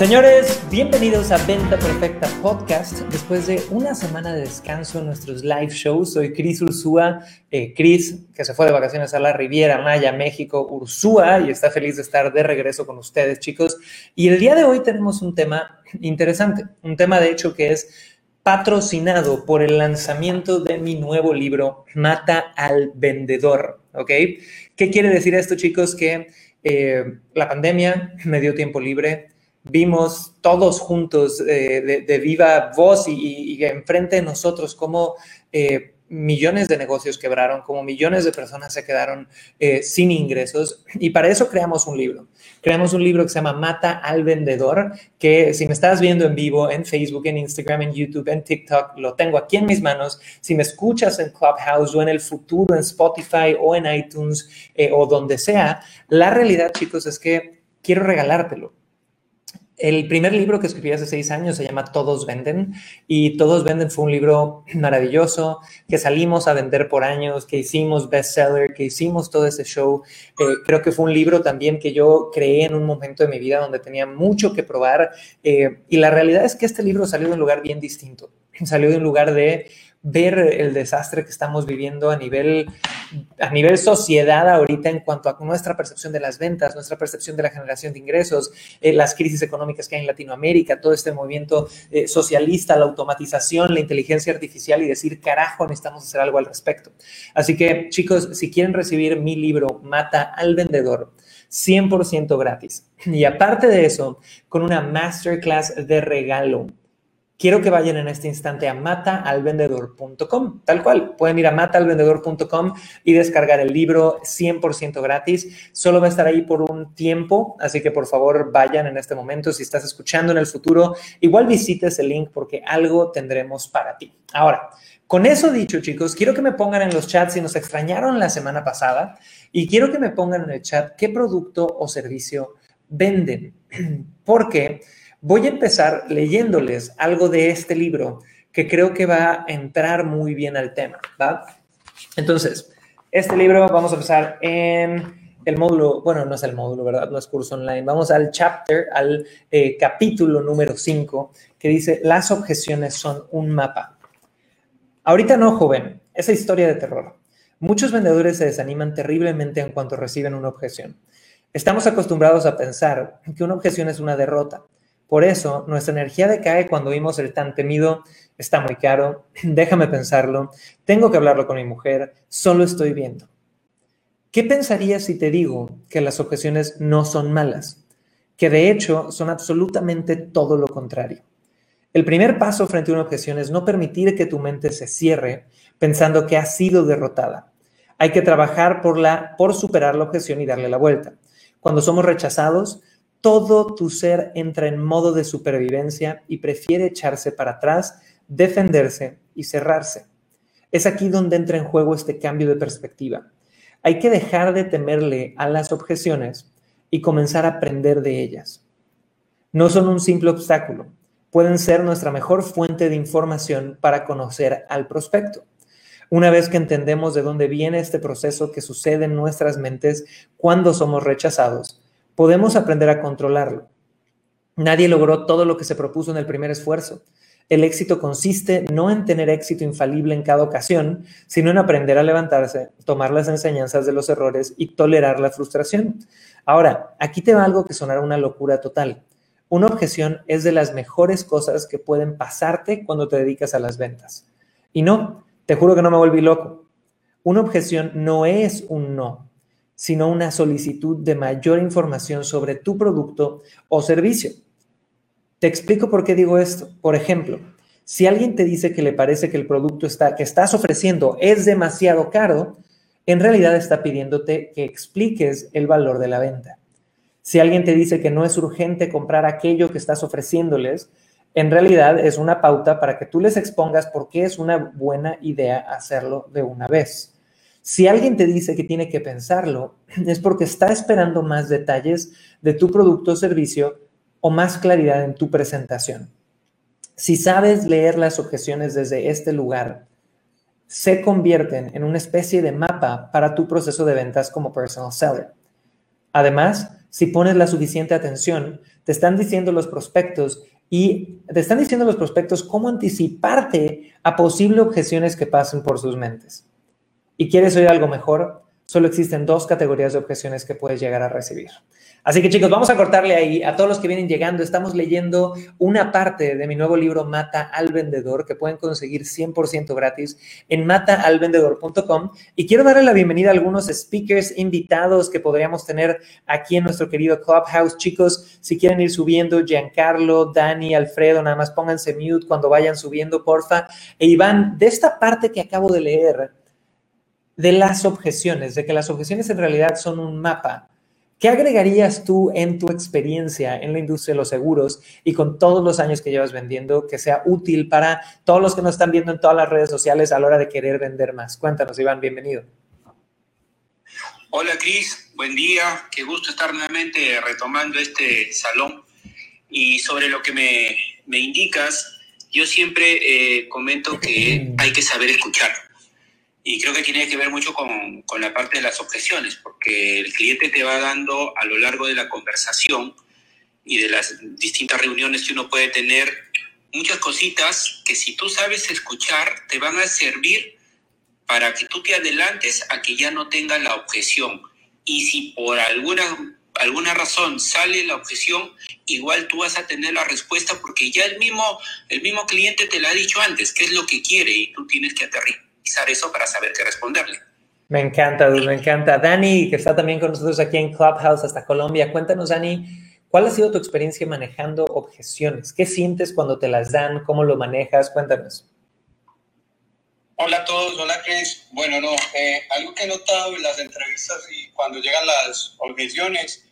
Señores, bienvenidos a Venta Perfecta Podcast. Después de una semana de descanso en nuestros live shows, soy Cris Ursúa. Eh, Cris, que se fue de vacaciones a la Riviera Maya, México, Ursúa, y está feliz de estar de regreso con ustedes, chicos. Y el día de hoy tenemos un tema interesante, un tema de hecho que es patrocinado por el lanzamiento de mi nuevo libro, Mata al Vendedor. ¿Ok? ¿Qué quiere decir esto, chicos? Que eh, la pandemia me dio tiempo libre vimos todos juntos eh, de, viva voz y, enfrente de nosotros cómo eh, millones de negocios quebraron, como millones de personas se quedaron eh, sin ingresos. Y para eso creamos un libro. Creamos un libro que se llama Mata al Vendedor, que si me estás viendo en vivo en Facebook, en Instagram, en YouTube, en TikTok, lo tengo aquí en mis manos. Si me escuchas en Clubhouse o en el futuro en Spotify o en iTunes o donde sea, la realidad, chicos, es que quiero regalártelo el primer libro que escribí hace seis años se llama Todos Venden y Todos Venden fue un libro maravilloso que salimos a vender por años, que hicimos bestseller, que hicimos todo ese show. Eh, creo que fue un libro también que yo creé en un momento de mi vida donde tenía mucho que probar eh, y la realidad es que este libro salió de un lugar bien distinto. Salió de un lugar de ver el desastre que estamos viviendo a nivel, a nivel sociedad ahorita en cuanto a nuestra percepción de las ventas, nuestra percepción de la generación de ingresos, eh, las crisis económicas que hay en Latinoamérica, todo este movimiento eh, socialista, la automatización, la inteligencia artificial y decir, carajo, necesitamos hacer algo al respecto. Así que, chicos, si quieren recibir mi libro, Mata al Vendedor, 100% gratis. Y aparte de eso, con una masterclass de regalo quiero que vayan en este instante a mataalvendedor.com, tal cual. Pueden ir a mataalvendedor.com y descargar el libro 100% gratis. Solo va a estar ahí por un tiempo, así que por favor vayan en este momento. Si estás escuchando en el futuro, igual visites el link porque algo tendremos para ti. Ahora, con eso dicho, chicos, quiero que me pongan en los chats si nos extrañaron la semana pasada y quiero que me pongan en el chat qué producto o servicio venden. Porque Voy a empezar leyéndoles algo de este libro que creo que va a entrar muy bien al tema, ¿va? Entonces, este libro vamos a empezar en el módulo, bueno, no es el módulo, ¿verdad? No es curso online. Vamos al chapter, al eh, capítulo número 5, que dice, las objeciones son un mapa. Ahorita no, joven, esa historia de terror. Muchos vendedores se desaniman terriblemente en cuanto reciben una objeción. Estamos acostumbrados a pensar que una objeción es una derrota por eso, nuestra energía decae cuando vimos el tan temido, está muy caro, déjame pensarlo, tengo que hablarlo con mi mujer, solo estoy viendo. ¿Qué pensarías si te digo que las objeciones no son malas? Que de hecho son absolutamente todo lo contrario. El primer paso frente a una objeción es no permitir que tu mente se cierre pensando que ha sido derrotada. Hay que trabajar por, la, por superar la objeción y darle la vuelta. Cuando somos rechazados, todo tu ser entra en modo de supervivencia y prefiere echarse para atrás, defenderse y cerrarse. Es aquí donde entra en juego este cambio de perspectiva. Hay que dejar de temerle a las objeciones y comenzar a aprender de ellas. No son un simple obstáculo, pueden ser nuestra mejor fuente de información para conocer al prospecto. Una vez que entendemos de dónde viene este proceso que sucede en nuestras mentes cuando somos rechazados, podemos aprender a controlarlo. Nadie logró todo lo que se propuso en el primer esfuerzo. El éxito consiste no en tener éxito infalible en cada ocasión, sino en aprender a levantarse, tomar las enseñanzas de los errores y tolerar la frustración. Ahora, aquí te va algo que sonará una locura total. Una objeción es de las mejores cosas que pueden pasarte cuando te dedicas a las ventas. Y no, te juro que no me volví loco. Una objeción no es un no, sino una solicitud de mayor información sobre tu producto o servicio. Te explico por qué digo esto. Por ejemplo, si alguien te dice que le parece que el producto que estás ofreciendo es demasiado caro, en realidad está pidiéndote que expliques el valor de la venta. Si alguien te dice que no es urgente comprar aquello que estás ofreciéndoles, en realidad es una pauta para que tú les expongas por qué es una buena idea hacerlo de una vez. Si alguien te dice que tiene que pensarlo, es porque está esperando más detalles de tu producto o servicio o más claridad en tu presentación. Si sabes leer las objeciones desde este lugar, se convierten en una especie de mapa para tu proceso de ventas como personal seller. Además, si pones la suficiente atención, te están diciendo los prospectos y te están diciendo los prospectos cómo anticiparte a posibles objeciones que pasen por sus mentes. ¿Y quieres oír algo mejor? Solo existen dos categorías de objeciones que puedes llegar a recibir. Así que chicos, vamos a cortarle ahí a todos los que vienen llegando. Estamos leyendo una parte de mi nuevo libro Mata al Vendedor que pueden conseguir 100% gratis en mataalvendedor.com. Y quiero darle la bienvenida a algunos speakers invitados que podríamos tener aquí en nuestro querido Clubhouse. Chicos, si quieren ir subiendo, Giancarlo, Dani, Alfredo, nada más pónganse mute cuando vayan subiendo, porfa. E Iván, de esta parte que acabo de leer, de las objeciones, de que las objeciones en realidad son un mapa ¿Qué agregarías tú en tu experiencia en la industria de los seguros y con todos los años que llevas vendiendo que sea útil para todos los que nos están viendo en todas las redes sociales a la hora de querer vender más? Cuéntanos, Iván, bienvenido. Hola, Cris, buen día. Qué gusto estar nuevamente retomando este salón. Y sobre lo que me, me indicas, yo siempre eh, comento que hay que saber escuchar. Y creo que tiene que ver mucho con, con, la parte de las objeciones, porque el cliente te va dando a lo largo de la conversación y de las distintas reuniones que uno puede tener muchas cositas que si tú sabes escuchar te van a servir para que tú te adelantes a que ya no tenga la objeción. Y si por alguna, alguna razón sale la objeción, igual tú vas a tener la respuesta porque ya el mismo, el mismo cliente te la ha dicho antes, qué es lo que quiere y tú tienes que aterrizar eso para saber qué responderle. Me encanta, me encanta. Dani, que está también con nosotros aquí en Clubhouse hasta Colombia. Cuéntanos, Dani, ¿cuál ha sido tu experiencia manejando objeciones? ¿Qué sientes cuando te las dan? ¿Cómo lo manejas? Cuéntanos. Hola a todos, hola Chris. Bueno, no, eh, algo que he notado en las entrevistas y cuando llegan las objeciones,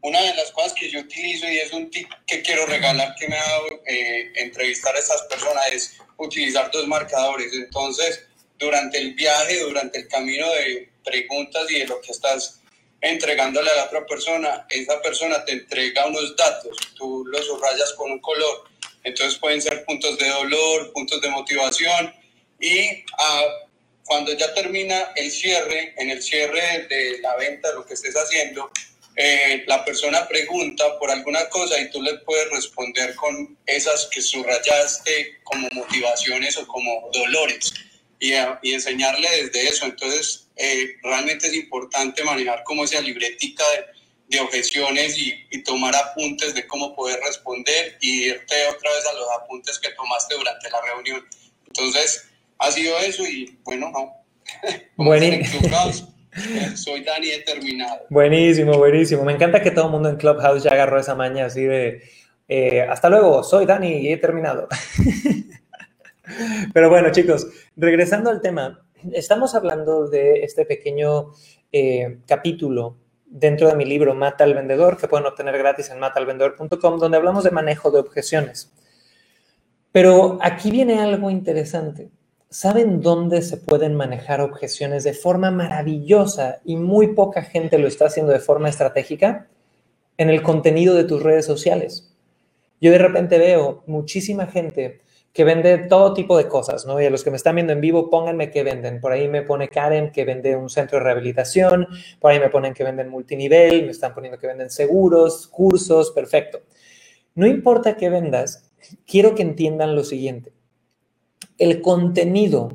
una de las cosas que yo utilizo y es un tip que quiero regalar que me ha dado eh, entrevistar a estas personas es utilizar dos marcadores. Entonces, durante el viaje, durante el camino de preguntas y de lo que estás entregándole a la otra persona, esa persona te entrega unos datos, tú los subrayas con un color, entonces pueden ser puntos de dolor, puntos de motivación y ah, cuando ya termina el cierre, en el cierre de la venta, lo que estés haciendo, eh, la persona pregunta por alguna cosa y tú le puedes responder con esas que subrayaste como motivaciones o como dolores y, enseñarle desde eso. Entonces, eh, realmente es importante manejar como esa libretica de, objeciones y, tomar apuntes de cómo poder responder y irte otra vez a los apuntes que tomaste durante la reunión. Entonces, ha sido eso y bueno, no. Buenísimo. Soy Dani determinado. Buenísimo, buenísimo. Me encanta que todo el mundo en Clubhouse ya agarró esa maña así de eh, hasta luego, soy Dani y he terminado. Pero bueno, chicos, regresando al tema, estamos hablando de este pequeño eh, capítulo dentro de mi libro Mata al Vendedor, que pueden obtener gratis en matalvendedor.com, donde hablamos de manejo de objeciones. Pero aquí viene algo interesante. ¿Saben dónde se pueden manejar objeciones de forma maravillosa y muy poca gente lo está haciendo de forma estratégica? En el contenido de tus redes sociales. Yo de repente veo muchísima gente que vende todo tipo de cosas, ¿no? Y a los que me están viendo en vivo, pónganme qué venden. Por ahí me pone Karen que vende un centro de rehabilitación, por ahí me ponen que venden multinivel, me están poniendo que venden seguros, cursos, perfecto. No importa qué vendas, quiero que entiendan lo siguiente. El contenido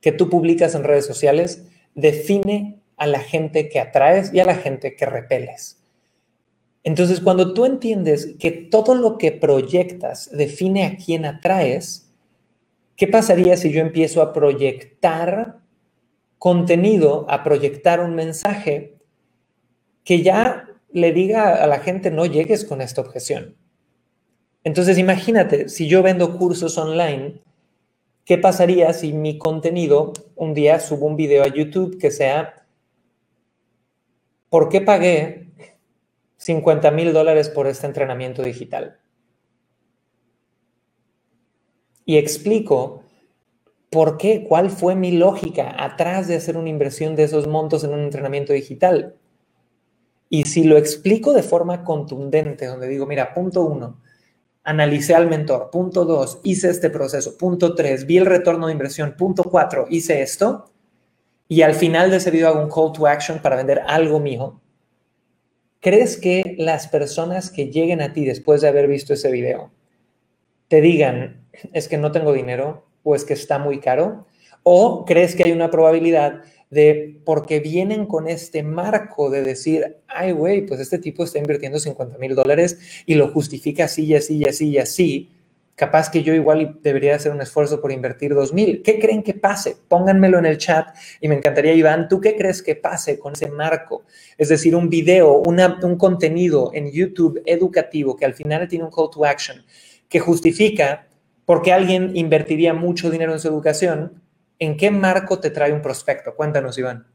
que tú publicas en redes sociales define a la gente que atraes y a la gente que repeles. Entonces, cuando tú entiendes que todo lo que proyectas define a quién atraes, ¿qué pasaría si yo empiezo a proyectar contenido, a proyectar un mensaje que ya le diga a la gente no llegues con esta objeción? Entonces, imagínate, si yo vendo cursos online, ¿qué pasaría si mi contenido, un día subo un video a YouTube que sea, ¿por qué pagué 50 mil dólares por este entrenamiento digital. Y explico ¿Por qué? ¿Cuál fue mi lógica atrás de hacer una inversión de esos montos en un entrenamiento digital? Y si lo explico de forma contundente, donde digo, mira, punto uno, analicé al mentor. Punto dos, hice este proceso. Punto tres, vi el retorno de inversión. Punto cuatro, hice esto. Y al final de ese video hago un call to action para vender algo mío. ¿Crees que las personas que lleguen a ti después de haber visto ese video te digan, es que no tengo dinero o es que está muy caro? ¿O crees que hay una probabilidad de, porque vienen con este marco de decir, ay, güey, pues este tipo está invirtiendo 50 mil dólares y lo justifica así y así y así y así, capaz que yo igual debería hacer un esfuerzo por invertir 2 mil. ¿Qué creen que pase? Pónganmelo en el chat y me encantaría, Iván, ¿tú qué crees que pase con ese marco? Es decir, un video, un contenido en YouTube educativo que al final tiene un call to action que justifica por qué alguien invertiría mucho dinero en su educación ¿en qué marco te trae un prospecto? Cuéntanos, Iván.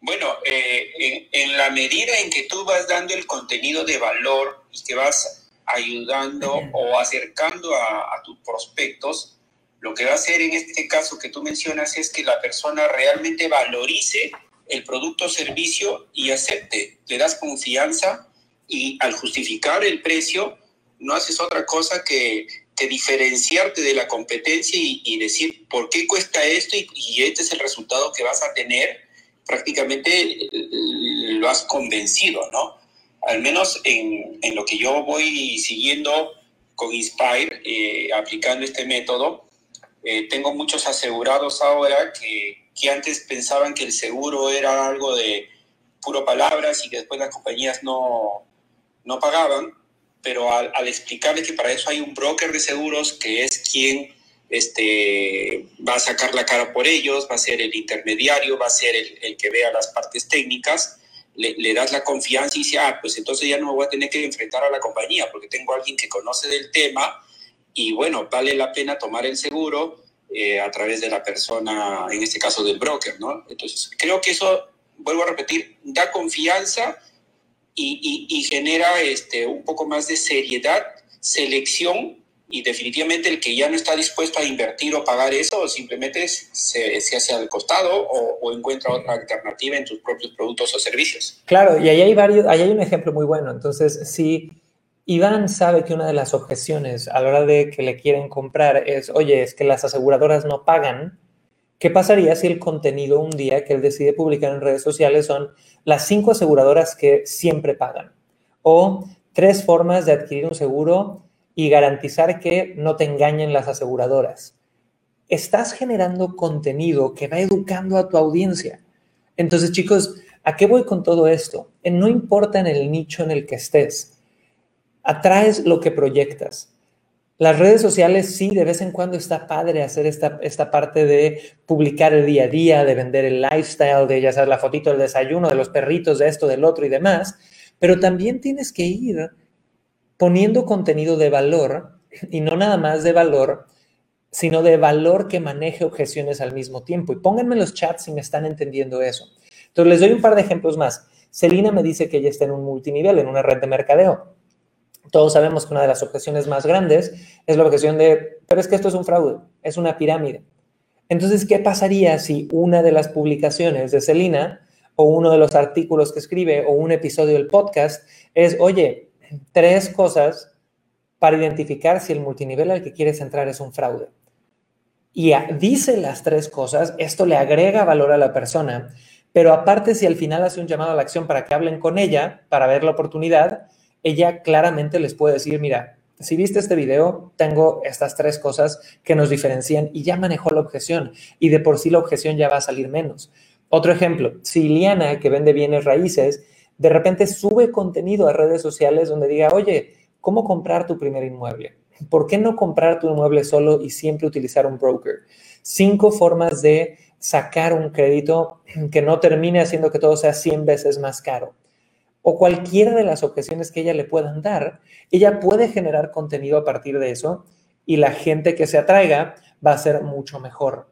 Bueno, eh, en, la medida en que tú vas dando el contenido de valor y que vas ayudando o acercando a, a tus prospectos, lo que va a hacer en este caso que tú mencionas es que la persona realmente valorice el producto o servicio y acepte, le das confianza y al justificar el precio no haces otra cosa que diferenciarte de la competencia y, decir por qué cuesta esto y, este es el resultado que vas a tener, prácticamente eh, lo has convencido, ¿no? Al menos en, en lo que yo voy siguiendo con Inspire, eh, aplicando este método, eh, tengo muchos asegurados ahora que, que antes pensaban que el seguro era algo de puro palabras y que después las compañías no, no pagaban pero al, al, explicarle que para eso hay un broker de seguros que es quien este, va a sacar la cara por ellos, va a ser el intermediario, va a ser el, el que vea las partes técnicas, le, le, das la confianza y dice, ah, pues entonces ya no me voy a tener que enfrentar a la compañía porque tengo a alguien que conoce del tema y bueno, vale la pena tomar el seguro eh, a través de la persona, en este caso del broker, ¿no? Entonces, creo que eso, vuelvo a repetir, da confianza y, genera este, un poco más de seriedad, selección y definitivamente el que ya no está dispuesto a invertir o pagar eso simplemente se, se hace al costado o, encuentra otra alternativa en tus propios productos o servicios. Claro, y ahí hay varios, ahí hay un ejemplo muy bueno. Entonces, si Iván sabe que una de las objeciones a la hora de que le quieren comprar es, oye, es que las aseguradoras no pagan, ¿qué pasaría si el contenido un día que él decide publicar en redes sociales son las cinco aseguradoras que siempre pagan. O tres formas de adquirir un seguro y garantizar que no te engañen las aseguradoras. Estás generando contenido que va educando a tu audiencia. Entonces, chicos, ¿a qué voy con todo esto? No importa en el nicho en el que estés, atraes lo que proyectas. Las redes sociales sí, de vez en cuando está padre hacer esta, esta parte de publicar el día a día, de vender el lifestyle, de ya sabes, la fotito del desayuno, de los perritos, de esto, del otro y demás, pero también tienes que ir poniendo contenido de valor y no nada más de valor, sino de valor que maneje objeciones al mismo tiempo. Y pónganme en los chats si me están entendiendo eso. Entonces, les doy un par de ejemplos más. Celina me dice que ella está en un multinivel, en una red de mercadeo todos sabemos que una de las objeciones más grandes es la objeción de, pero es que esto es un fraude, es una pirámide. Entonces, ¿qué pasaría si una de las publicaciones de Celina o uno de los artículos que escribe o un episodio del podcast es, oye, tres cosas para identificar si el multinivel al que quieres entrar es un fraude? Y dice las tres cosas, esto le agrega valor a la persona, pero aparte si al final hace un llamado a la acción para que hablen con ella, para ver la oportunidad, ella claramente les puede decir, mira, si viste este video, tengo estas tres cosas que nos diferencian y ya manejó la objeción y de por sí la objeción ya va a salir menos. Otro ejemplo, si Liana, que vende bienes raíces, de repente sube contenido a redes sociales donde diga, oye, ¿cómo comprar tu primer inmueble? ¿Por qué no comprar tu inmueble solo y siempre utilizar un broker? Cinco formas de sacar un crédito que no termine haciendo que todo sea 100 veces más caro o cualquiera de las objeciones que ella le puedan dar, ella puede generar contenido a partir de eso y la gente que se atraiga va a ser mucho mejor.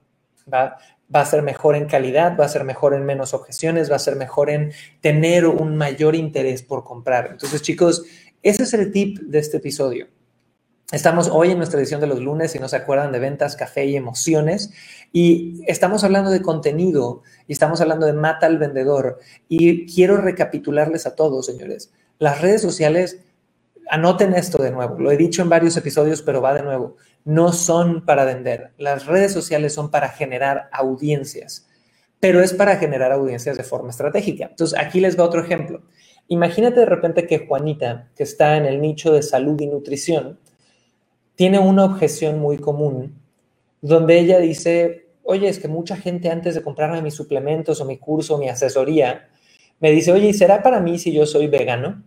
Va, va a ser mejor en calidad, va a ser mejor en menos objeciones, va a ser mejor en tener un mayor interés por comprar. Entonces, chicos, ese es el tip de este episodio. Estamos hoy en nuestra edición de los lunes, si no se acuerdan, de ventas, café y emociones. Y estamos hablando de contenido y estamos hablando de mata al vendedor. Y quiero recapitularles a todos, señores. Las redes sociales, anoten esto de nuevo. Lo he dicho en varios episodios, pero va de nuevo. No son para vender. Las redes sociales son para generar audiencias, pero es para generar audiencias de forma estratégica. Entonces, aquí les va otro ejemplo. Imagínate de repente que Juanita, que está en el nicho de salud y nutrición, tiene una objeción muy común donde ella dice, oye, es que mucha gente antes de comprarme mis suplementos o mi curso o mi asesoría, me dice, oye, ¿y será para mí si yo soy vegano?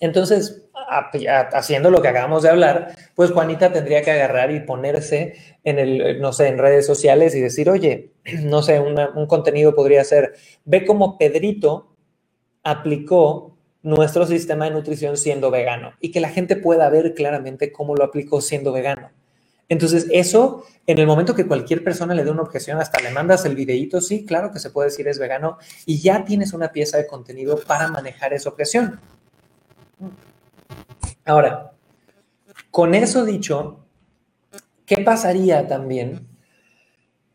Entonces, haciendo lo que acabamos de hablar, pues Juanita tendría que agarrar y ponerse en el, no sé, en redes sociales y decir, oye, no sé, un contenido podría ser, ve cómo Pedrito aplicó nuestro sistema de nutrición siendo vegano y que la gente pueda ver claramente cómo lo aplicó siendo vegano. Entonces, eso, en el momento que cualquier persona le dé una objeción, hasta le mandas el videíto, sí, claro que se puede decir es vegano, y ya tienes una pieza de contenido para manejar esa objeción. Ahora, con eso dicho, ¿qué pasaría también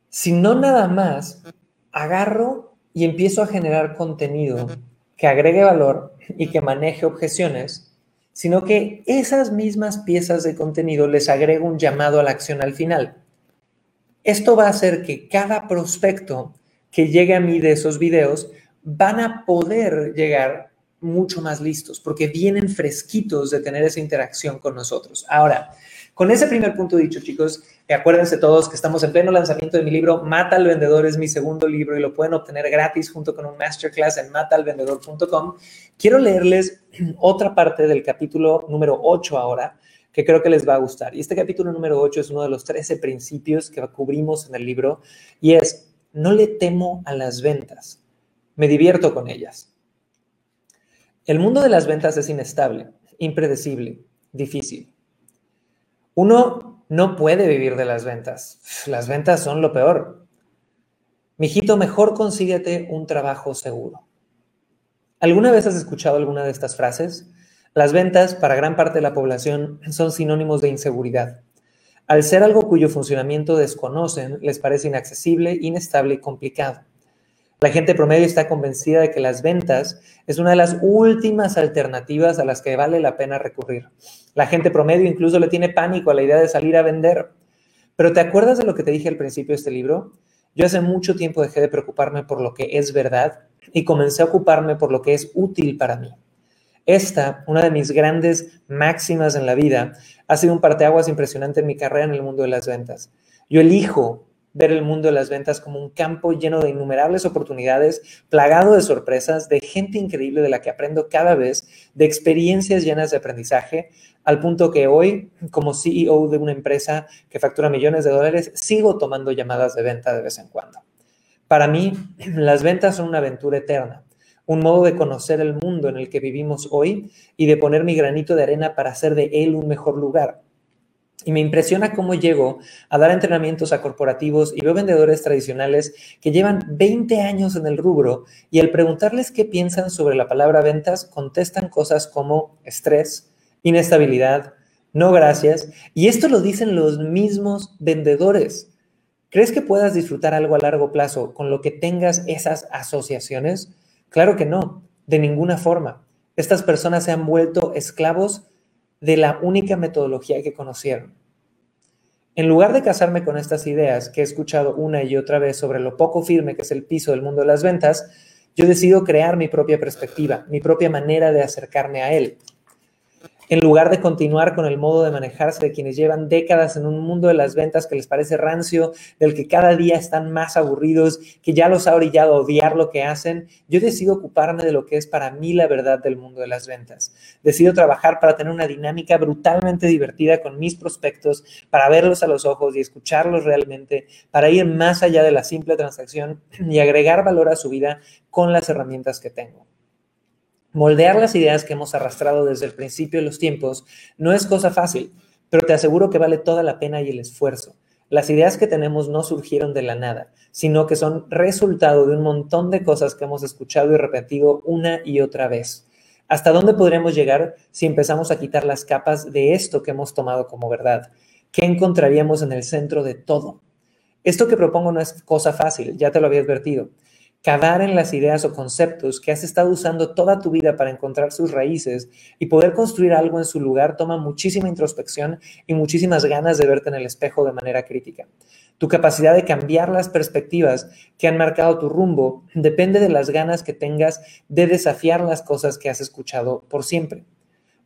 si no nada más agarro y empiezo a generar contenido que agregue valor y que maneje objeciones, sino que esas mismas piezas de contenido les agrego un llamado a la acción al final. Esto va a hacer que cada prospecto que llegue a mí de esos videos van a poder llegar mucho más listos porque vienen fresquitos de tener esa interacción con nosotros. Ahora, con ese primer punto dicho, chicos, acuérdense todos que estamos en pleno lanzamiento de mi libro Mata al Vendedor, es mi segundo libro y lo pueden obtener gratis junto con un masterclass en matalvendedor.com. Quiero leerles otra parte del capítulo número 8 ahora, que creo que les va a gustar. Y este capítulo número 8 es uno de los 13 principios que cubrimos en el libro y es, no le temo a las ventas, me divierto con ellas. El mundo de las ventas es inestable, impredecible, difícil. Uno no puede vivir de las ventas. Las ventas son lo peor. Mijito, mejor consíguete un trabajo seguro. ¿Alguna vez has escuchado alguna de estas frases? Las ventas, para gran parte de la población, son sinónimos de inseguridad. Al ser algo cuyo funcionamiento desconocen, les parece inaccesible, inestable y complicado. La gente promedio está convencida de que las ventas es una de las últimas alternativas a las que vale la pena recurrir. La gente promedio incluso le tiene pánico a la idea de salir a vender. Pero ¿te acuerdas de lo que te dije al principio de este libro? Yo hace mucho tiempo dejé de preocuparme por lo que es verdad y comencé a ocuparme por lo que es útil para mí. Esta, una de mis grandes máximas en la vida, ha sido un parteaguas impresionante en mi carrera en el mundo de las ventas. Yo elijo ver el mundo de las ventas como un campo lleno de innumerables oportunidades, plagado de sorpresas, de gente increíble de la que aprendo cada vez, de experiencias llenas de aprendizaje, al punto que hoy, como CEO de una empresa que factura millones de dólares, sigo tomando llamadas de venta de vez en cuando. Para mí, las ventas son una aventura eterna, un modo de conocer el mundo en el que vivimos hoy y de poner mi granito de arena para hacer de él un mejor lugar. Y me impresiona cómo llego a dar entrenamientos a corporativos y veo vendedores tradicionales que llevan 20 años en el rubro y al preguntarles qué piensan sobre la palabra ventas, contestan cosas como estrés, inestabilidad, no gracias. Y esto lo dicen los mismos vendedores. ¿Crees que puedas disfrutar algo a largo plazo con lo que tengas esas asociaciones? Claro que no, de ninguna forma. Estas personas se han vuelto esclavos de la única metodología que conocieron. En lugar de casarme con estas ideas que he escuchado una y otra vez sobre lo poco firme que es el piso del mundo de las ventas, yo decido crear mi propia perspectiva, mi propia manera de acercarme a él en lugar de continuar con el modo de manejarse de quienes llevan décadas en un mundo de las ventas que les parece rancio, del que cada día están más aburridos, que ya los ha orillado a odiar lo que hacen, yo decido ocuparme de lo que es para mí la verdad del mundo de las ventas. Decido trabajar para tener una dinámica brutalmente divertida con mis prospectos, para verlos a los ojos y escucharlos realmente, para ir más allá de la simple transacción y agregar valor a su vida con las herramientas que tengo. Moldear las ideas que hemos arrastrado desde el principio de los tiempos no es cosa fácil, pero te aseguro que vale toda la pena y el esfuerzo. Las ideas que tenemos no surgieron de la nada, sino que son resultado de un montón de cosas que hemos escuchado y repetido una y otra vez. ¿Hasta dónde podríamos llegar si empezamos a quitar las capas de esto que hemos tomado como verdad? ¿Qué encontraríamos en el centro de todo? Esto que propongo no es cosa fácil, ya te lo había advertido. Cavar en las ideas o conceptos que has estado usando toda tu vida para encontrar sus raíces y poder construir algo en su lugar toma muchísima introspección y muchísimas ganas de verte en el espejo de manera crítica. Tu capacidad de cambiar las perspectivas que han marcado tu rumbo depende de las ganas que tengas de desafiar las cosas que has escuchado por siempre.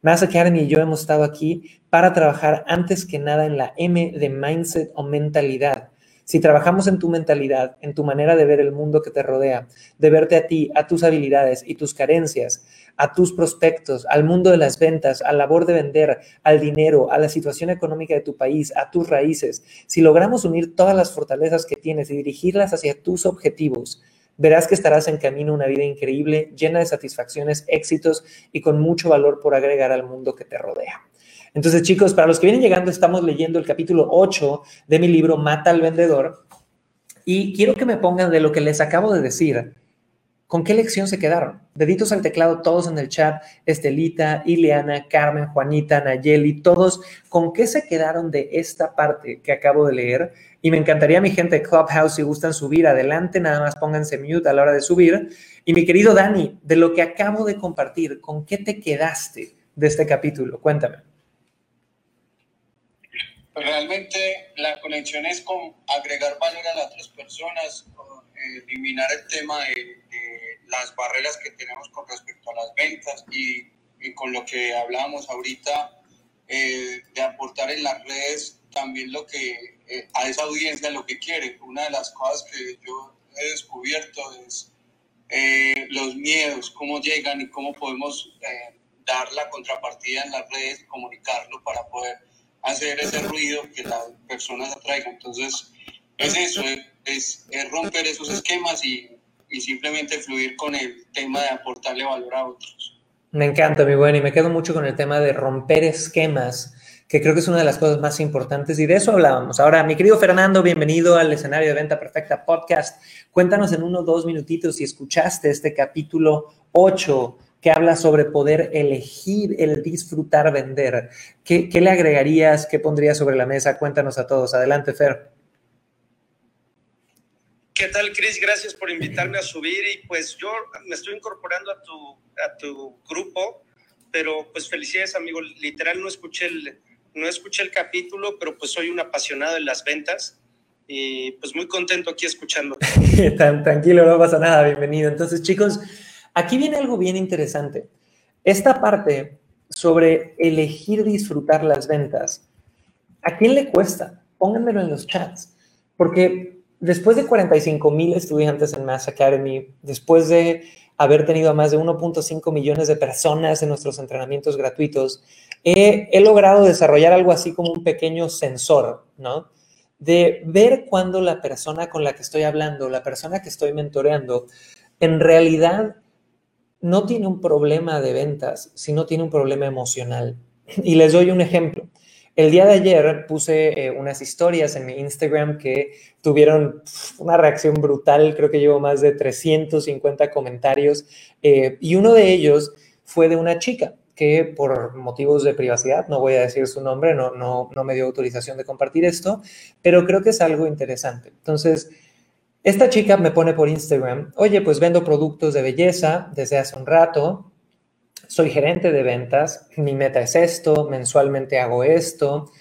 Mass Academy y yo hemos estado aquí para trabajar antes que nada en la M de mindset o mentalidad. Si trabajamos en tu mentalidad, en tu manera de ver el mundo que te rodea, de verte a ti, a tus habilidades y tus carencias, a tus prospectos, al mundo de las ventas, al labor de vender, al dinero, a la situación económica de tu país, a tus raíces, si logramos unir todas las fortalezas que tienes y dirigirlas hacia tus objetivos, verás que estarás en camino a una vida increíble, llena de satisfacciones, éxitos y con mucho valor por agregar al mundo que te rodea. Entonces, chicos, para los que vienen llegando, estamos leyendo el capítulo 8 de mi libro Mata al Vendedor y quiero que me pongan de lo que les acabo de decir. ¿Con qué lección se quedaron? Deditos al teclado, todos en el chat, Estelita, Ileana, Carmen, Juanita, Nayeli, todos, ¿con qué se quedaron de esta parte que acabo de leer? Y me encantaría, mi gente de Clubhouse, si gustan subir adelante, nada más pónganse mute a la hora de subir. Y mi querido Dani, de lo que acabo de compartir, ¿con qué te quedaste de este capítulo? Cuéntame. Realmente la conexión es con agregar valor a las otras personas, eliminar el tema de, las barreras que tenemos con respecto a las ventas y, con lo que hablábamos ahorita eh, de aportar en las redes también lo que eh, a esa audiencia lo que quiere. Una de las cosas que yo he descubierto es eh, los miedos, cómo llegan y cómo podemos dar la contrapartida en las redes, comunicarlo para poder hacer ese ruido que las personas atraigan. Entonces, es eso, es, romper esos esquemas y, y, simplemente fluir con el tema de aportarle valor a otros. Me encanta, mi bueno, y me quedo mucho con el tema de romper esquemas, que creo que es una de las cosas más importantes y de eso hablábamos. Ahora, mi querido Fernando, bienvenido al escenario de Venta Perfecta Podcast. Cuéntanos en uno o dos minutitos si escuchaste este capítulo 8 que habla sobre poder elegir el disfrutar vender. ¿Qué, ¿Qué, le agregarías? ¿Qué pondrías sobre la mesa? Cuéntanos a todos. Adelante, Fer. ¿Qué tal, Cris? Gracias por invitarme a subir y pues yo me estoy incorporando a tu, a tu grupo, pero pues felicidades, amigo. Literal no escuché el, no escuché el capítulo, pero pues soy un apasionado de las ventas y pues muy contento aquí escuchando. Tan, tranquilo, no pasa nada, bienvenido. Entonces, chicos, aquí viene algo bien interesante. Esta parte sobre elegir disfrutar las ventas, ¿a quién le cuesta? Pónganmelo en los chats, porque después de 45 mil estudiantes en Mass Academy, después de haber tenido a más de 1.5 millones de personas en nuestros entrenamientos gratuitos, he, logrado desarrollar algo así como un pequeño sensor, ¿no? De ver cuando la persona con la que estoy hablando, la persona que estoy mentoreando, en realidad no tiene un problema de ventas, sino tiene un problema emocional. Y les doy un ejemplo. El día de ayer puse eh, unas historias en mi Instagram que tuvieron una reacción brutal, creo que llevo más de 350 comentarios, eh, y uno de ellos fue de una chica que por motivos de privacidad, no voy a decir su nombre, no, no, no me dio autorización de compartir esto, pero creo que es algo interesante. Entonces, esta chica me pone por Instagram, oye, pues vendo productos de belleza desde hace un rato, soy gerente de ventas, mi meta es esto, mensualmente hago esto.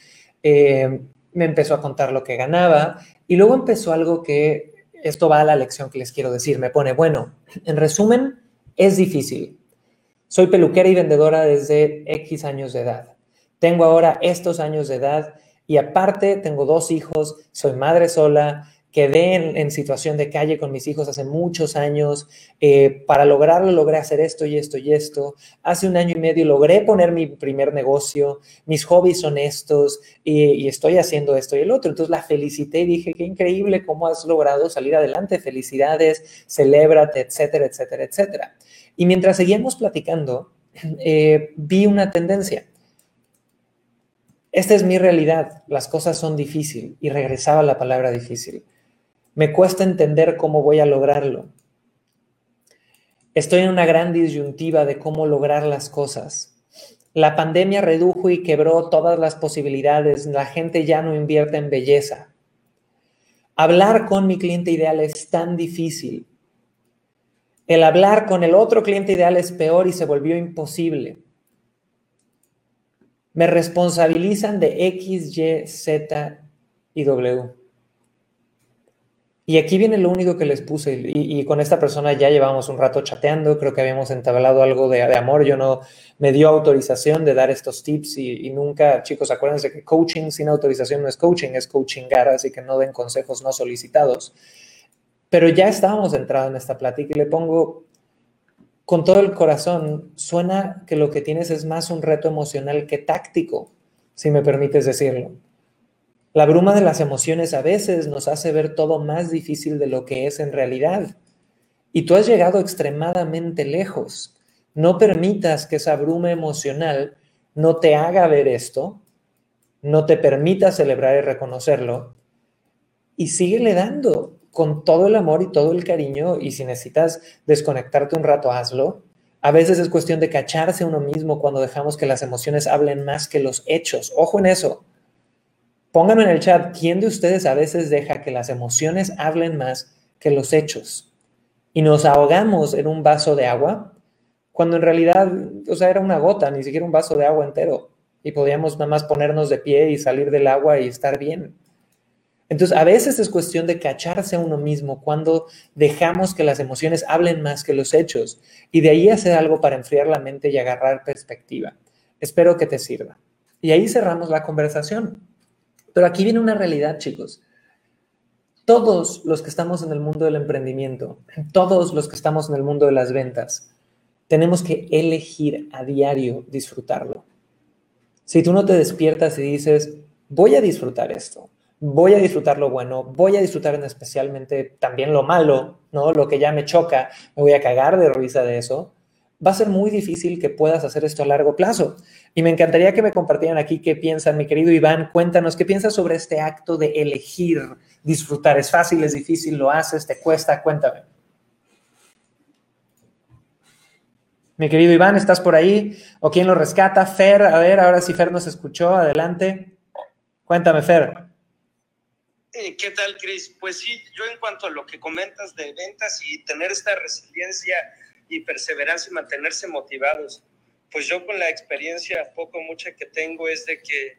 Eh, me empezó a contar lo que ganaba y luego empezó algo que, esto va a la lección que les quiero decir, me pone, bueno, en resumen, es difícil. Soy peluquera y vendedora desde X años de edad. Tengo ahora estos años de edad y aparte tengo dos hijos, soy madre sola, quedé en, situación de calle con mis hijos hace muchos años. Eh, para lograrlo logré hacer esto y esto y esto. Hace un año y medio logré poner mi primer negocio. Mis hobbies son estos y, estoy haciendo esto y el otro. Entonces la felicité y dije, qué increíble cómo has logrado salir adelante. Felicidades, celébrate, etcétera, etcétera, etcétera. Y mientras seguíamos platicando, eh, vi una tendencia. Esta es mi realidad, las cosas son difíciles y regresaba la palabra difícil me cuesta entender cómo voy a lograrlo. Estoy en una gran disyuntiva de cómo lograr las cosas. La pandemia redujo y quebró todas las posibilidades. La gente ya no invierte en belleza. Hablar con mi cliente ideal es tan difícil. El hablar con el otro cliente ideal es peor y se volvió imposible. Me responsabilizan de X, Y, Z y W. Y aquí viene lo único que les puse, y, con esta persona ya llevamos un rato chateando, creo que habíamos entablado algo de, amor, yo no me dio autorización de dar estos tips y, nunca, chicos, acuérdense que coaching sin autorización no es coaching, es coachingar, así que no den consejos no solicitados. Pero ya estábamos entrando en esta plática y le pongo con todo el corazón, suena que lo que tienes es más un reto emocional que táctico, si me permites decirlo. La bruma de las emociones a veces nos hace ver todo más difícil de lo que es en realidad. Y tú has llegado extremadamente lejos. No permitas que esa bruma emocional no te haga ver esto, no te permita celebrar y reconocerlo, y síguele dando con todo el amor y todo el cariño, y si necesitas desconectarte un rato, hazlo. A veces es cuestión de cacharse uno mismo cuando dejamos que las emociones hablen más que los hechos. Ojo en eso. Pónganme en el chat, ¿quién de ustedes a veces deja que las emociones hablen más que los hechos? Y nos ahogamos en un vaso de agua, cuando en realidad, o sea, era una gota, ni siquiera un vaso de agua entero. Y podíamos nada más ponernos de pie y salir del agua y estar bien. Entonces, a veces es cuestión de cacharse a uno mismo cuando dejamos que las emociones hablen más que los hechos y de ahí hacer algo para enfriar la mente y agarrar perspectiva. Espero que te sirva. Y ahí cerramos la conversación. Pero aquí viene una realidad, chicos. Todos los que estamos en el mundo del emprendimiento, todos los que estamos en el mundo de las ventas, tenemos que elegir a diario disfrutarlo. Si tú no te despiertas y dices, voy a disfrutar esto, voy a disfrutar lo bueno, voy a disfrutar en especialmente también lo malo, ¿no? Lo que ya me choca, me voy a cagar de risa de eso, va a ser muy difícil que puedas hacer esto a largo plazo. Y me encantaría que me compartieran aquí qué piensan, mi querido Iván. Cuéntanos, ¿qué piensas sobre este acto de elegir disfrutar? ¿Es fácil, es difícil, lo haces, te cuesta? Cuéntame. Mi querido Iván, ¿estás por ahí? ¿O quién lo rescata? Fer, a ver, ahora sí Fer nos escuchó, adelante. Cuéntame, Fer. Eh, ¿Qué tal, Cris? Pues sí, yo en cuanto a lo que comentas de ventas y tener esta resiliencia y perseverancia y mantenerse motivados. Pues yo con la experiencia poco mucha que tengo es de que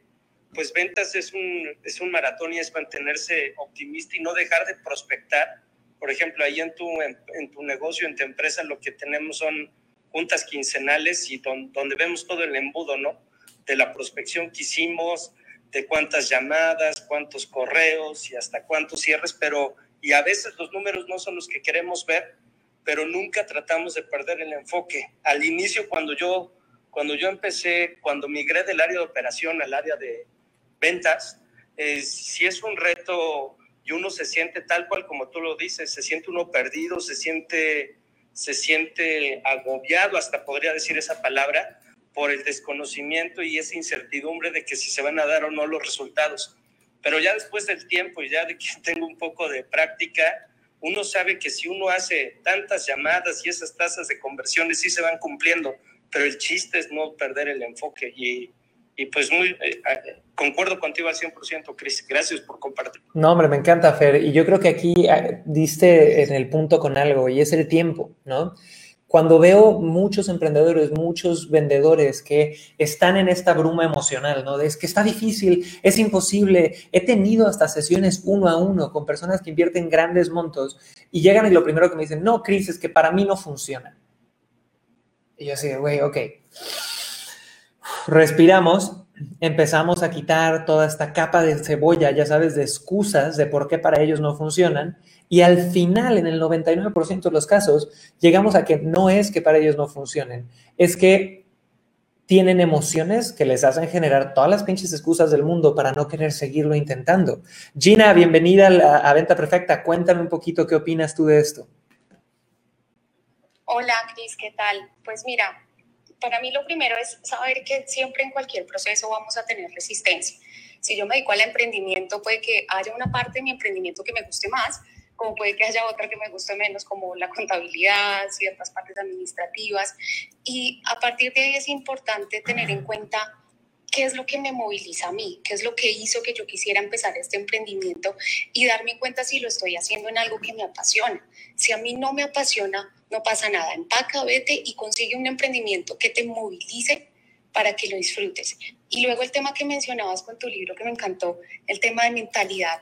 pues ventas es un, es un maratón y es mantenerse optimista y no dejar de prospectar. Por ejemplo, ahí en tu, en, tu negocio, en tu empresa, lo que tenemos son juntas quincenales y donde vemos todo el embudo, ¿no? De la prospección que hicimos, de cuántas llamadas, cuántos correos y hasta cuántos cierres, pero y a veces los números no son los que queremos ver, pero nunca tratamos de perder el enfoque. Al inicio, cuando yo, cuando yo empecé, cuando migré del área de operación al área de ventas, eh, si es un reto y uno se siente tal cual como tú lo dices, se siente uno perdido, se siente, se siente agobiado, hasta podría decir esa palabra, por el desconocimiento y esa incertidumbre de que si se van a dar o no los resultados. Pero ya después del tiempo y ya de que tengo un poco de práctica, uno sabe que si uno hace tantas llamadas y esas tasas de conversiones sí se van cumpliendo, pero el chiste es no perder el enfoque y, y pues muy, eh, concuerdo contigo al 100%, Cris. Gracias por compartir. No, hombre, me encanta, Fer. Y yo creo que aquí eh, diste en el punto con algo y es el tiempo, ¿no? Cuando veo muchos emprendedores, muchos vendedores que están en esta bruma emocional, ¿no? es que está difícil, es imposible. He tenido hasta sesiones uno a uno con personas que invierten grandes montos y llegan y lo primero que me dicen, no, Cris, es que para mí no funciona. Y yo así, güey, ok. Respiramos, empezamos a quitar toda esta capa de cebolla, ya sabes, de excusas de por qué para ellos no funcionan y al final, en el 99% de los casos, llegamos a que no es que para ellos no funcionen, es que tienen emociones que les hacen generar todas las pinches excusas del mundo para no querer seguirlo intentando. Gina, bienvenida a, Venta Perfecta. Cuéntame un poquito qué opinas tú de esto. Hola, Cris, ¿qué tal? Pues mira, para mí lo primero es saber que siempre en cualquier proceso vamos a tener resistencia. Si yo me dedico al emprendimiento, puede que haya una parte de mi emprendimiento que me guste más, como puede que haya otra que me guste menos, como la contabilidad, ciertas partes administrativas. Y a partir de ahí es importante tener en cuenta qué es lo que me moviliza a mí, qué es lo que hizo que yo quisiera empezar este emprendimiento y darme cuenta si lo estoy haciendo en algo que me apasiona. Si a mí no me apasiona, no pasa nada. Empaca, vete y consigue un emprendimiento que te movilice para que lo disfrutes. Y luego el tema que mencionabas con tu libro que me encantó, el tema de mentalidad.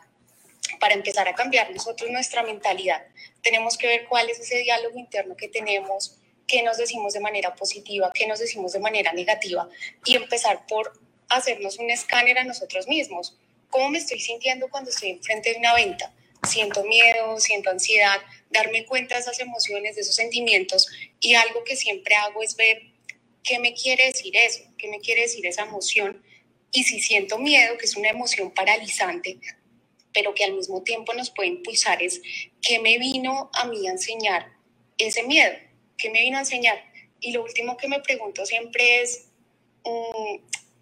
Para empezar a cambiar nosotros nuestra mentalidad, tenemos que ver cuál es ese diálogo interno que tenemos, qué nos decimos de manera positiva, qué nos decimos de manera negativa y empezar por hacernos un escáner a nosotros mismos. ¿Cómo me estoy sintiendo cuando estoy enfrente de una venta? Siento miedo, siento ansiedad, darme cuenta de esas emociones, de esos sentimientos y algo que siempre hago es ver qué me quiere decir eso, qué me quiere decir esa emoción y si siento miedo, que es una emoción paralizante, pero que al mismo tiempo nos puede impulsar, es qué me vino a mí a enseñar ese miedo ¿Qué me vino a enseñar? Y lo último que me pregunto siempre es, mm,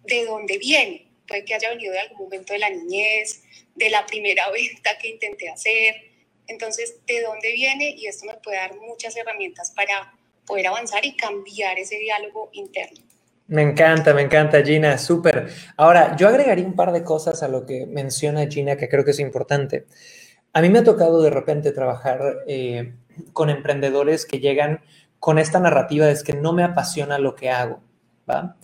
¿de dónde viene? Puede que haya venido de algún momento de la niñez, de la primera venta que intenté hacer. Entonces, ¿de dónde viene? Y esto me puede dar muchas herramientas para poder avanzar y cambiar ese diálogo interno. Me encanta, me encanta, Gina, súper. Ahora, yo agregaría un par de cosas a lo que menciona Gina que creo que es importante. A mí me ha tocado de repente trabajar eh, con emprendedores que llegan con esta narrativa es que no me apasiona lo que hago, ¿va?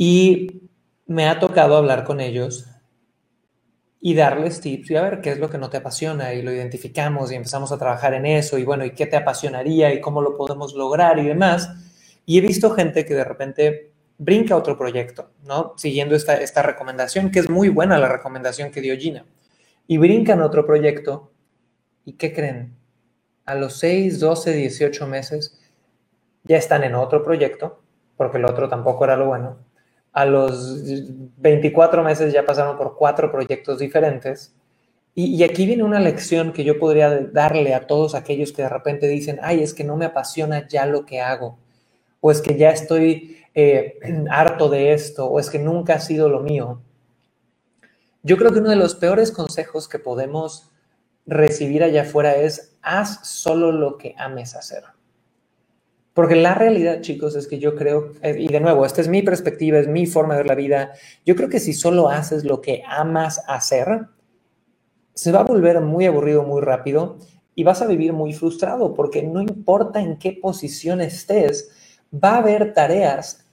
Y me ha tocado hablar con ellos y darles tips y a ver qué es lo que no te apasiona y lo identificamos y empezamos a trabajar en eso y bueno, y qué te apasionaría y cómo lo podemos lograr y demás. Y he visto gente que de repente brinca a otro proyecto, ¿no? Siguiendo esta, esta recomendación, que es muy buena la recomendación que dio Gina. Y brincan a otro proyecto y ¿qué creen? a los 6, 12, 18 meses ya están en otro proyecto, porque el otro tampoco era lo bueno. A los 24 meses ya pasaron por cuatro proyectos diferentes. Y, aquí viene una lección que yo podría darle a todos aquellos que de repente dicen, ay, es que no me apasiona ya lo que hago, o es que ya estoy eh, harto de esto, o es que nunca ha sido lo mío. Yo creo que uno de los peores consejos que podemos recibir allá afuera es haz solo lo que ames hacer. Porque la realidad, chicos, es que yo creo, eh, y de nuevo, esta es mi perspectiva, es mi forma de ver la vida, yo creo que si solo haces lo que amas hacer, se va a volver muy aburrido muy rápido y vas a vivir muy frustrado porque no importa en qué posición estés, va a haber tareas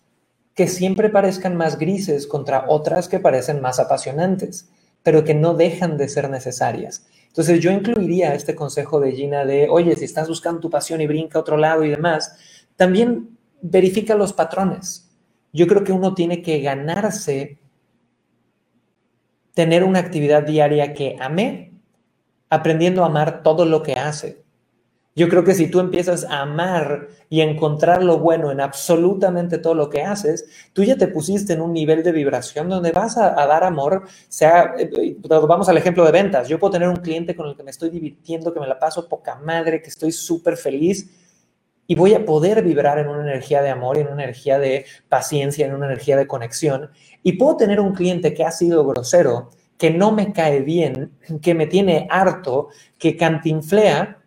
que siempre parezcan más grises contra otras que parecen más apasionantes, pero que no dejan de ser necesarias. Entonces yo incluiría este consejo de Gina de, oye, si estás buscando tu pasión y brinca a otro lado y demás, también verifica los patrones. Yo creo que uno tiene que ganarse tener una actividad diaria que ame, aprendiendo a amar todo lo que hace. Yo creo que si tú empiezas a amar y a encontrar lo bueno en absolutamente todo lo que haces, tú ya te pusiste en un nivel de vibración donde vas a, dar amor, sea, eh, vamos al ejemplo de ventas, yo puedo tener un cliente con el que me estoy divirtiendo, que me la paso poca madre, que estoy súper feliz y voy a poder vibrar en una energía de amor, en una energía de paciencia, en una energía de conexión. Y puedo tener un cliente que ha sido grosero, que no me cae bien, que me tiene harto, que cantinflea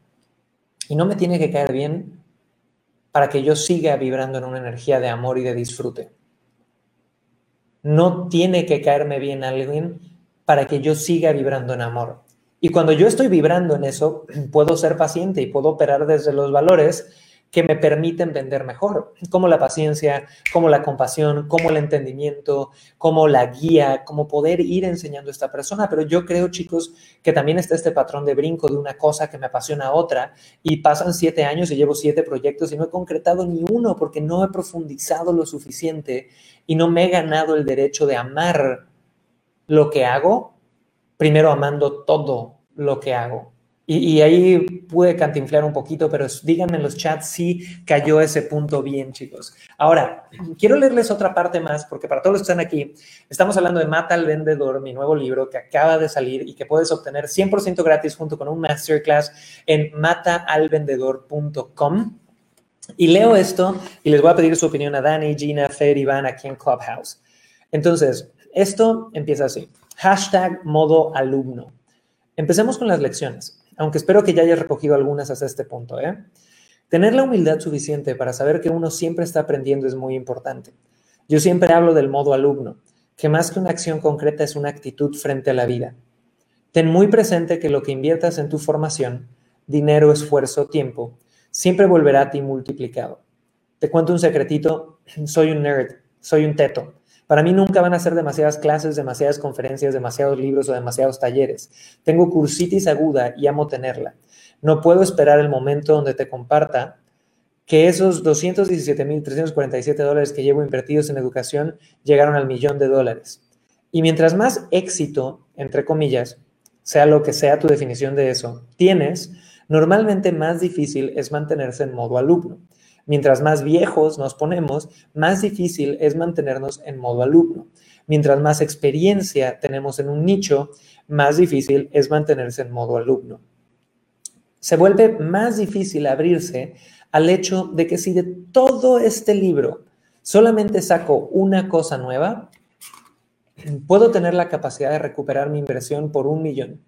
y no me tiene que caer bien para que yo siga vibrando en una energía de amor y de disfrute. No tiene que caerme bien alguien para que yo siga vibrando en amor. Y cuando yo estoy vibrando en eso, puedo ser paciente y puedo operar desde los valores que me permiten vender mejor, como la paciencia, como la compasión, como el entendimiento, como la guía, como poder ir enseñando a esta persona. Pero yo creo, chicos, que también está este patrón de brinco de una cosa que me apasiona a otra y pasan siete años y llevo siete proyectos y no he concretado ni uno porque no he profundizado lo suficiente y no me he ganado el derecho de amar lo que hago, primero amando todo lo que hago. Y, ahí pude cantinflar un poquito, pero díganme en los chats si cayó ese punto bien, chicos. Ahora, quiero leerles otra parte más, porque para todos los que están aquí, estamos hablando de Mata al Vendedor, mi nuevo libro que acaba de salir y que puedes obtener 100% gratis junto con un masterclass en mataalvendedor.com. Y leo esto y les voy a pedir su opinión a Dani, Gina, Fer, Iván aquí en Clubhouse. Entonces, esto empieza así. Hashtag modo alumno. Empecemos con las lecciones. Aunque espero que ya hayas recogido algunas hasta este punto. ¿eh? Tener la humildad suficiente para saber que uno siempre está aprendiendo es muy importante. Yo siempre hablo del modo alumno, que más que una acción concreta es una actitud frente a la vida. Ten muy presente que lo que inviertas en tu formación, dinero, esfuerzo, tiempo, siempre volverá a ti multiplicado. Te cuento un secretito, soy un nerd, soy un teto. Para mí nunca van a ser demasiadas clases, demasiadas conferencias, demasiados libros o demasiados talleres. Tengo cursitis aguda y amo tenerla. No puedo esperar el momento donde te comparta que esos 217.347 dólares que llevo invertidos en educación llegaron al millón de dólares. Y mientras más éxito, entre comillas, sea lo que sea tu definición de eso, tienes, normalmente más difícil es mantenerse en modo alumno. Mientras más viejos nos ponemos, más difícil es mantenernos en modo alumno. Mientras más experiencia tenemos en un nicho, más difícil es mantenerse en modo alumno. Se vuelve más difícil abrirse al hecho de que si de todo este libro solamente saco una cosa nueva, puedo tener la capacidad de recuperar mi inversión por un millón.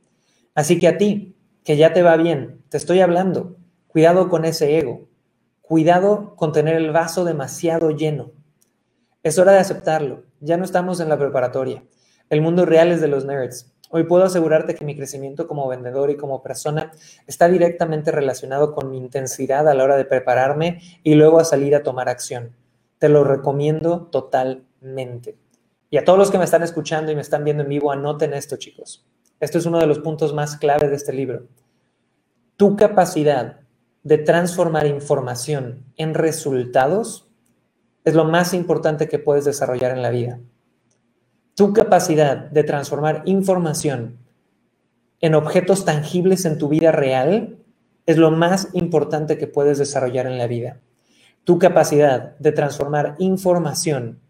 Así que a ti, que ya te va bien, te estoy hablando, cuidado con ese ego, cuidado con tener el vaso demasiado lleno. Es hora de aceptarlo, ya no estamos en la preparatoria. El mundo real es de los nerds. Hoy puedo asegurarte que mi crecimiento como vendedor y como persona está directamente relacionado con mi intensidad a la hora de prepararme y luego a salir a tomar acción. Te lo recomiendo totalmente. Y a todos los que me están escuchando y me están viendo en vivo, anoten esto, chicos. Esto es uno de los puntos más clave de este libro. Tu capacidad de transformar información en resultados es lo más importante que puedes desarrollar en la vida tu capacidad de transformar información en objetos tangibles en tu vida real es lo más importante que puedes desarrollar en la vida. Tu capacidad de transformar información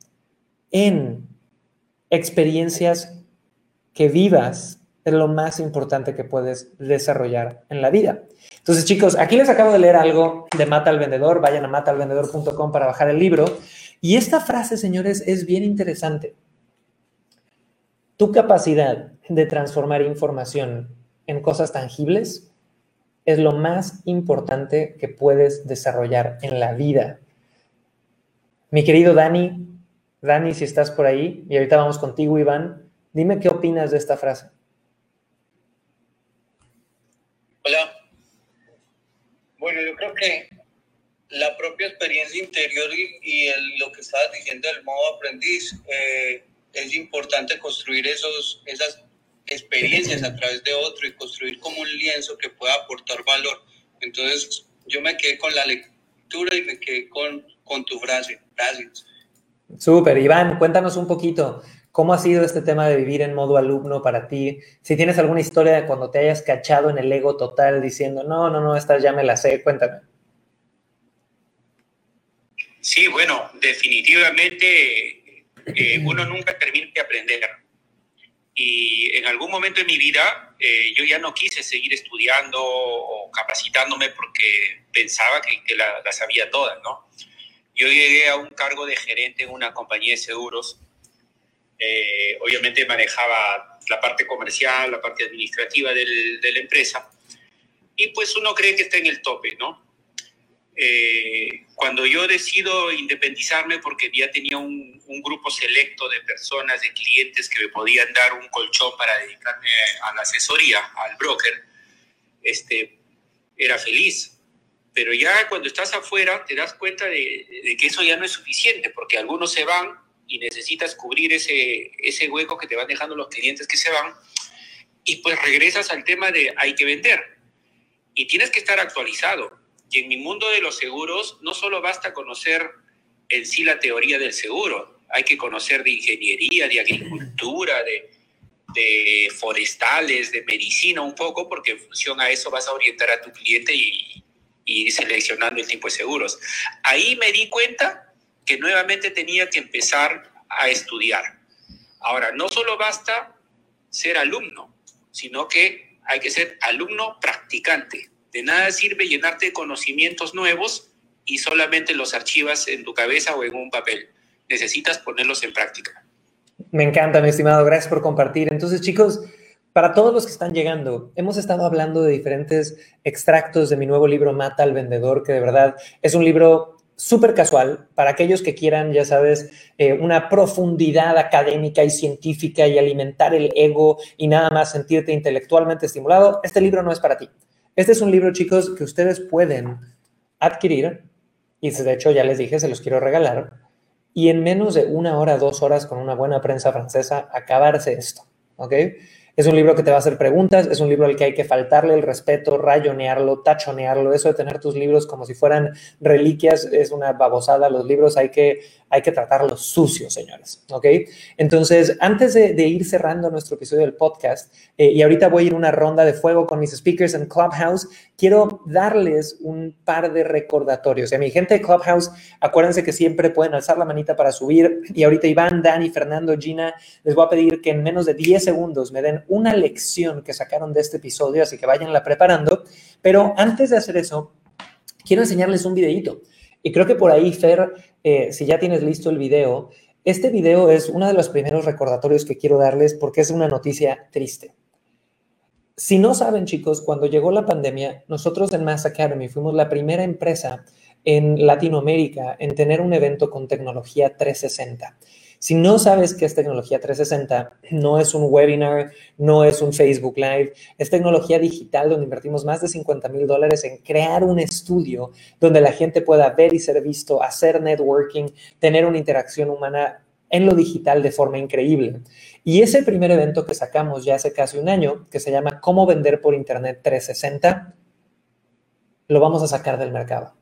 en experiencias que vivas es lo más importante que puedes desarrollar en la vida. Entonces, chicos, aquí les acabo de leer algo de Mata al Vendedor. Vayan a matalvendedor.com para bajar el libro. Y esta frase, señores, es bien interesante. Tu capacidad de transformar información en cosas tangibles es lo más importante que puedes desarrollar en la vida. Mi querido Dani, Dani, si estás por ahí, y ahorita vamos contigo, Iván, dime qué opinas de esta frase. Hola. Bueno, yo creo que la propia experiencia interior y, lo que estabas diciendo del modo aprendiz eh, es importante construir esos, esas experiencias a través de otro y construir como un lienzo que pueda aportar valor. Entonces, yo me quedé con la lectura y me quedé con, con tu frase. Gracias. Súper, Iván, cuéntanos un poquito. ¿Cómo ha sido este tema de vivir en modo alumno para ti? Si tienes alguna historia de cuando te hayas cachado en el ego total diciendo, no, no, no, esta ya me la sé, cuéntame. Sí, bueno, definitivamente eh, uno nunca termina de aprender. Y en algún momento de mi vida eh, yo ya no quise seguir estudiando o capacitándome porque pensaba que, que la, sabía toda, ¿no? Yo llegué a un cargo de gerente en una compañía de seguros. Eh, obviamente manejaba la parte comercial, la parte administrativa del, de la empresa. Y pues uno cree que está en el tope, ¿no? Eh, cuando yo decido independizarme porque ya tenía un, grupo selecto de personas, de clientes que me podían dar un colchón para dedicarme a la asesoría, al broker, este, era feliz. Pero ya cuando estás afuera te das cuenta de, que eso ya no es suficiente porque algunos se van y necesitas cubrir ese, ese hueco que te van dejando los clientes que se van y pues regresas al tema de hay que vender. Y tienes que estar actualizado. Y en mi mundo de los seguros no solo basta conocer en sí la teoría del seguro, hay que conocer de ingeniería, de agricultura, de, de forestales, de medicina un poco, porque en función a eso vas a orientar a tu cliente y, y seleccionando el tipo de seguros. Ahí me di cuenta que nuevamente tenía que empezar a estudiar. Ahora, no solo basta ser alumno, sino que hay que ser alumno practicante. De nada sirve llenarte de conocimientos nuevos y solamente los archivas en tu cabeza o en un papel. Necesitas ponerlos en práctica. Me encanta, mi estimado. Gracias por compartir. Entonces, chicos, Para todos los que están llegando, hemos estado hablando de diferentes extractos de mi nuevo libro Mata al Vendedor, que de verdad es un libro súper casual para aquellos que quieran, ya sabes, eh, una profundidad académica y científica y alimentar el ego y nada más sentirte intelectualmente estimulado. Este libro no es para ti. Este es un libro, chicos, que ustedes pueden adquirir y de hecho ya les dije, se los quiero regalar y en menos de una hora, dos horas con una buena prensa francesa acabarse esto, ¿ok? Es un libro que te va a hacer preguntas, es un libro al que hay que faltarle el respeto, rayonearlo, tachonearlo. Eso de tener tus libros como si fueran reliquias es una babosada. Los libros hay que, hay que tratarlos sucios, señores. ¿Ok? Entonces, antes de, ir cerrando nuestro episodio del podcast, eh, y ahorita voy a ir una ronda de fuego con mis speakers en Clubhouse, quiero darles un par de recordatorios. A mi gente de Clubhouse, acuérdense que siempre pueden alzar la manita para subir. Y ahorita Iván, Dani, Fernando, Gina, les voy a pedir que en menos de 10 segundos me den una lección que sacaron de este episodio, así que váyanla preparando. Pero antes de hacer eso, quiero enseñarles un videito. Y creo que por ahí, Fer, eh, si ya tienes listo el video, este video es uno de los primeros recordatorios que quiero darles porque es una noticia triste. Si no saben, chicos, cuando llegó la pandemia, nosotros en Mass Academy fuimos la primera empresa en Latinoamérica en tener un evento con tecnología 360. Si no sabes qué es tecnología 360, no es un webinar, no es un Facebook Live, es tecnología digital donde invertimos más de 50 mil dólares en crear un estudio donde la gente pueda ver y ser visto, hacer networking, tener una interacción humana en lo digital de forma increíble. Y ese primer evento que sacamos ya hace casi un año, que se llama Cómo vender por Internet 360, lo vamos a sacar del mercado.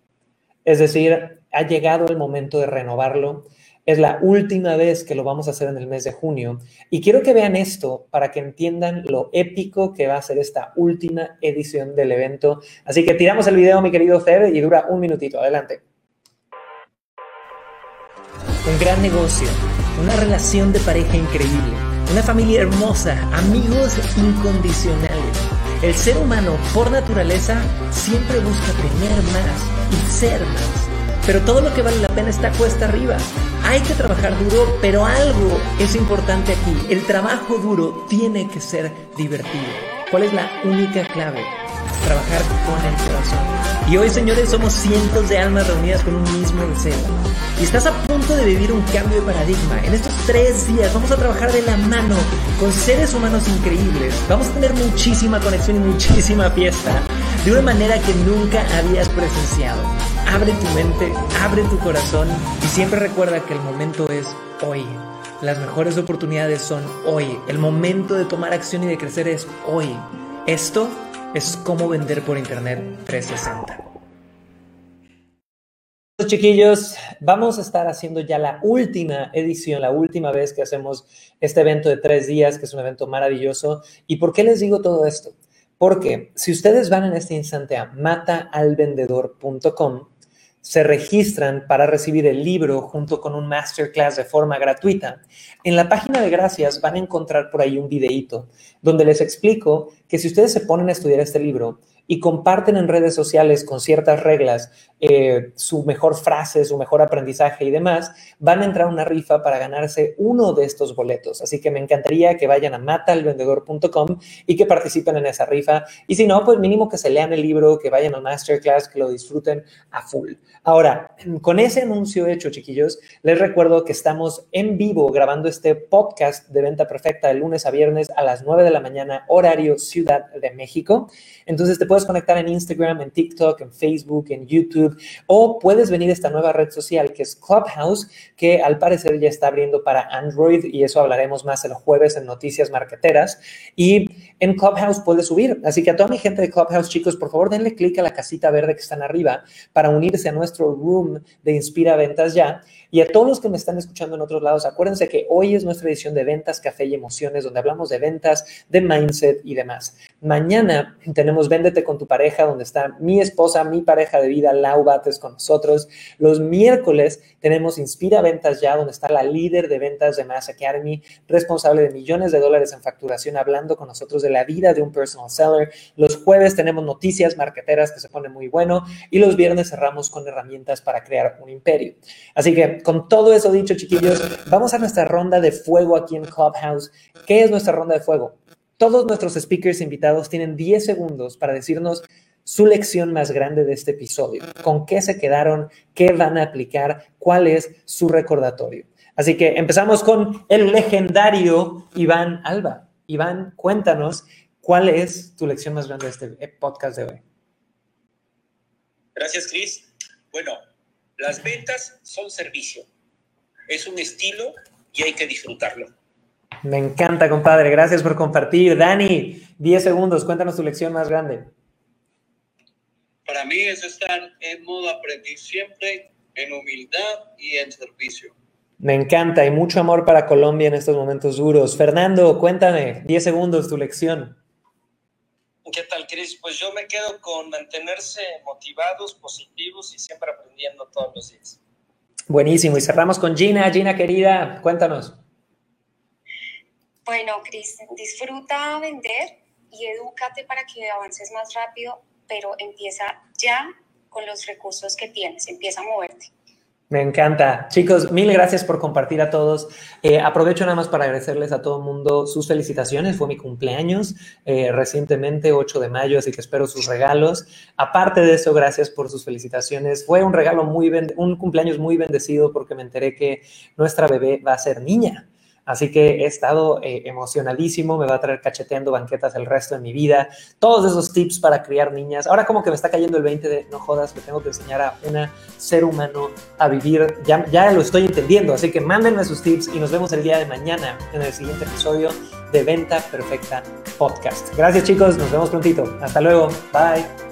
Es decir, ha llegado el momento de renovarlo es la última vez que lo vamos a hacer en el mes de junio. Y quiero que vean esto para que entiendan lo épico que va a ser esta última edición del evento. Así que tiramos el video, mi querido Fede, y dura un minutito. Adelante. Un gran negocio, una relación de pareja increíble, una familia hermosa, amigos incondicionales. El ser humano, por naturaleza, siempre busca tener más y ser más. Pero todo lo que vale la pena está cuesta arriba. Hay que trabajar duro, pero algo es importante aquí. El trabajo duro tiene que ser divertido. ¿Cuál es la única clave? Trabajar con el corazón. Y hoy, señores, somos cientos de almas reunidas con un mismo deseo. Y estás a punto de vivir un cambio de paradigma. En estos tres días vamos a trabajar de la mano con seres humanos increíbles. Vamos a tener muchísima conexión y muchísima fiesta de una manera que nunca habías presenciado. Abre tu mente, abre tu corazón y siempre recuerda que el momento es hoy. Las mejores oportunidades son hoy. El momento de tomar acción y de crecer es hoy. Esto es cómo vender por Internet 360. Chiquillos, vamos a estar haciendo ya la última edición, la última vez que hacemos este evento de tres días, que es un evento maravilloso. ¿Y por qué les digo todo esto? Porque si ustedes van en este instante a mataalvendedor.com, se registran para recibir el libro junto con un masterclass de forma gratuita. En la página de gracias van a encontrar por ahí un videíto donde les explico que si ustedes se ponen a estudiar este libro, y comparten en redes sociales con ciertas reglas eh, su mejor frase, su mejor aprendizaje y demás, van a entrar a una rifa para ganarse uno de estos boletos. Así que me encantaría que vayan a matalvendedor.com y que participen en esa rifa. Y si no, pues mínimo que se lean el libro, que vayan al masterclass, que lo disfruten a full. Ahora, con ese anuncio hecho, chiquillos, les recuerdo que estamos en vivo grabando este podcast de venta perfecta de lunes a viernes a las 9 de la mañana, horario Ciudad de México. Entonces te puedes conectar en Instagram, en TikTok, en Facebook, en YouTube, o puedes venir a esta nueva red social que es Clubhouse, que al parecer ya está abriendo para Android y eso hablaremos más el jueves en Noticias Marqueteras. Y en Clubhouse puedes subir. Así que a toda mi gente de Clubhouse, chicos, por favor denle clic a la casita verde que están arriba para unirse a nuestro room de Inspira Ventas Ya. Y a todos los que me están escuchando en otros lados, acuérdense que hoy es nuestra edición de Ventas, Café y Emociones, donde hablamos de ventas, de mindset y demás. Mañana tenemos Véndete con tu pareja, donde está mi esposa, mi pareja de vida, Lau Bates, con nosotros. Los miércoles tenemos Inspira Ventas Ya, donde está la líder de ventas de Mass Academy, responsable de millones de dólares en facturación, hablando con nosotros de la vida de un personal seller. Los jueves tenemos noticias marqueteras que se pone muy bueno y los viernes cerramos con herramientas para crear un imperio. Así que con todo eso dicho, chiquillos, vamos a nuestra ronda de fuego aquí en Clubhouse. ¿Qué es nuestra ronda de fuego? Todos nuestros speakers invitados tienen 10 segundos para decirnos su lección más grande de este episodio, con qué se quedaron, qué van a aplicar, cuál es su recordatorio. Así que empezamos con el legendario Iván Alba. Iván, cuéntanos cuál es tu lección más grande de este podcast de hoy. Gracias, Cris. Bueno, las ventas son servicio. Es un estilo y hay que disfrutarlo. Me encanta, compadre. Gracias por compartir. Dani, 10 segundos. Cuéntanos tu lección más grande. Para mí es estar en modo aprendiz siempre, en humildad y en servicio. Me encanta y mucho amor para Colombia en estos momentos duros. Fernando, cuéntame, 10 segundos tu lección. ¿Qué tal, Cris? Pues yo me quedo con mantenerse motivados, positivos y siempre aprendiendo todos los días. Buenísimo. Y cerramos con Gina. Gina, querida, cuéntanos. Bueno, Cris, disfruta vender y edúcate para que avances más rápido, pero empieza ya con los recursos que tienes, empieza a moverte. Me encanta. Chicos, mil gracias por compartir a todos. Eh, aprovecho nada más para agradecerles a todo el mundo sus felicitaciones. Fue mi cumpleaños eh, recientemente, 8 de mayo, así que espero sus regalos. Aparte de eso, gracias por sus felicitaciones. Fue un regalo muy, un cumpleaños muy bendecido porque me enteré que nuestra bebé va a ser niña. Así que he estado eh, emocionadísimo, me va a traer cacheteando banquetas el resto de mi vida. Todos esos tips para criar niñas. Ahora como que me está cayendo el 20 de, no jodas, que tengo que enseñar a un ser humano a vivir. Ya, ya lo estoy entendiendo, así que mándenme sus tips y nos vemos el día de mañana en el siguiente episodio de Venta Perfecta Podcast. Gracias chicos, nos vemos prontito. Hasta luego, bye.